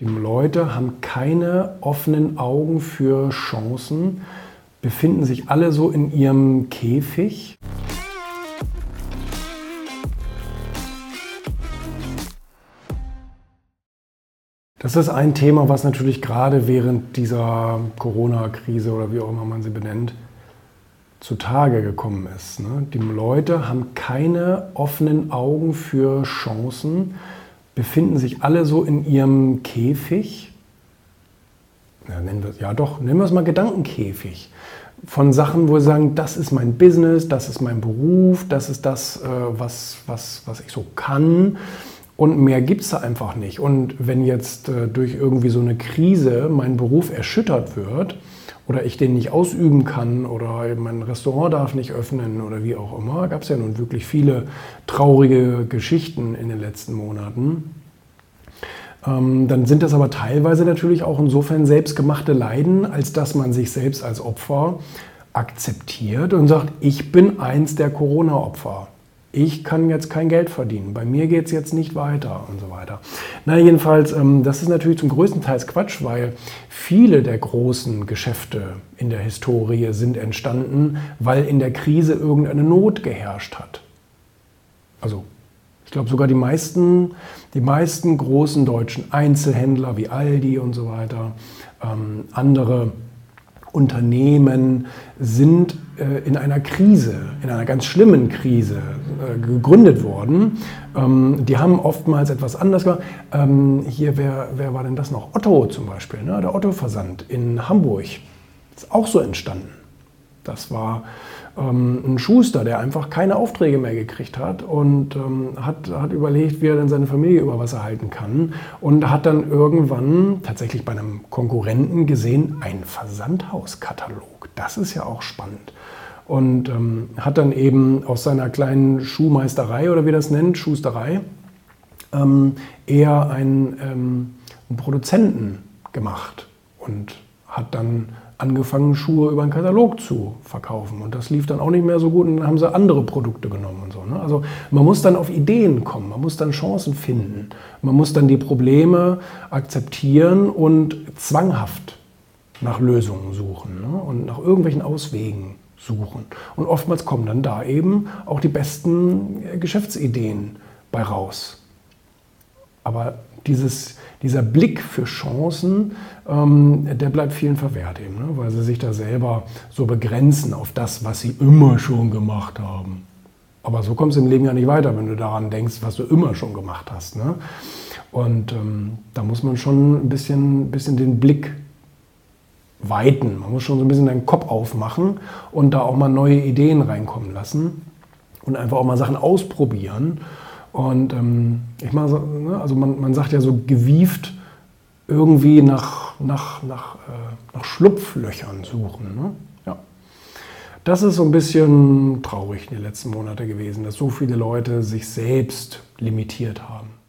Die Leute haben keine offenen Augen für Chancen, befinden sich alle so in ihrem Käfig. Das ist ein Thema, was natürlich gerade während dieser Corona-Krise oder wie auch immer man sie benennt, zutage gekommen ist. Ne? Die Leute haben keine offenen Augen für Chancen, befinden sich alle so in ihrem Käfig. Ja, nennen wir, ja doch, nennen wir es mal Gedankenkäfig. Von Sachen, wo sie sagen, das ist mein Business, das ist mein Beruf, das ist das, äh, was, was, was ich so kann. Und mehr gibt es da einfach nicht. Und wenn jetzt äh, durch irgendwie so eine Krise mein Beruf erschüttert wird, oder ich den nicht ausüben kann oder mein Restaurant darf nicht öffnen oder wie auch immer. Gab es ja nun wirklich viele traurige Geschichten in den letzten Monaten. Ähm, dann sind das aber teilweise natürlich auch insofern selbstgemachte Leiden, als dass man sich selbst als Opfer akzeptiert und sagt, ich bin eins der Corona-Opfer ich kann jetzt kein Geld verdienen, bei mir geht es jetzt nicht weiter und so weiter. Na, jedenfalls, ähm, das ist natürlich zum größten Teil Quatsch, weil viele der großen Geschäfte in der Historie sind entstanden, weil in der Krise irgendeine Not geherrscht hat. Also, ich glaube sogar die meisten, die meisten großen deutschen Einzelhändler wie Aldi und so weiter, ähm, andere Unternehmen sind äh, in einer Krise, in einer ganz schlimmen Krise äh, gegründet worden. Ähm, die haben oftmals etwas anders gemacht. Ähm, hier, wer, wer war denn das noch? Otto zum Beispiel, ne? der Otto-Versand in Hamburg. Ist auch so entstanden. Das war ähm, ein Schuster, der einfach keine Aufträge mehr gekriegt hat und ähm, hat, hat überlegt, wie er denn seine Familie über Wasser halten kann und hat dann irgendwann tatsächlich bei einem Konkurrenten gesehen, ein Versandhauskatalog. Das ist ja auch spannend. Und ähm, hat dann eben aus seiner kleinen Schuhmeisterei oder wie das nennt, Schusterei, ähm, eher einen, ähm, einen Produzenten gemacht und hat dann angefangen, Schuhe über einen Katalog zu verkaufen. Und das lief dann auch nicht mehr so gut und dann haben sie andere Produkte genommen und so. Ne? Also man muss dann auf Ideen kommen, man muss dann Chancen finden, man muss dann die Probleme akzeptieren und zwanghaft nach Lösungen suchen ne? und nach irgendwelchen Auswegen suchen. Und oftmals kommen dann da eben auch die besten Geschäftsideen bei raus. Aber dieses, dieser Blick für Chancen, ähm, der bleibt vielen verwehrt eben, ne? weil sie sich da selber so begrenzen auf das, was sie immer schon gemacht haben. Aber so kommst du im Leben ja nicht weiter, wenn du daran denkst, was du immer schon gemacht hast. Ne? Und ähm, da muss man schon ein bisschen, bisschen den Blick weiten. Man muss schon so ein bisschen deinen Kopf aufmachen und da auch mal neue Ideen reinkommen lassen und einfach auch mal Sachen ausprobieren und ähm, ich meine, ne, also man, man sagt ja so gewieft irgendwie nach, nach, nach, äh, nach Schlupflöchern suchen. Ne? Ja. Das ist so ein bisschen traurig in den letzten Monaten gewesen, dass so viele Leute sich selbst limitiert haben.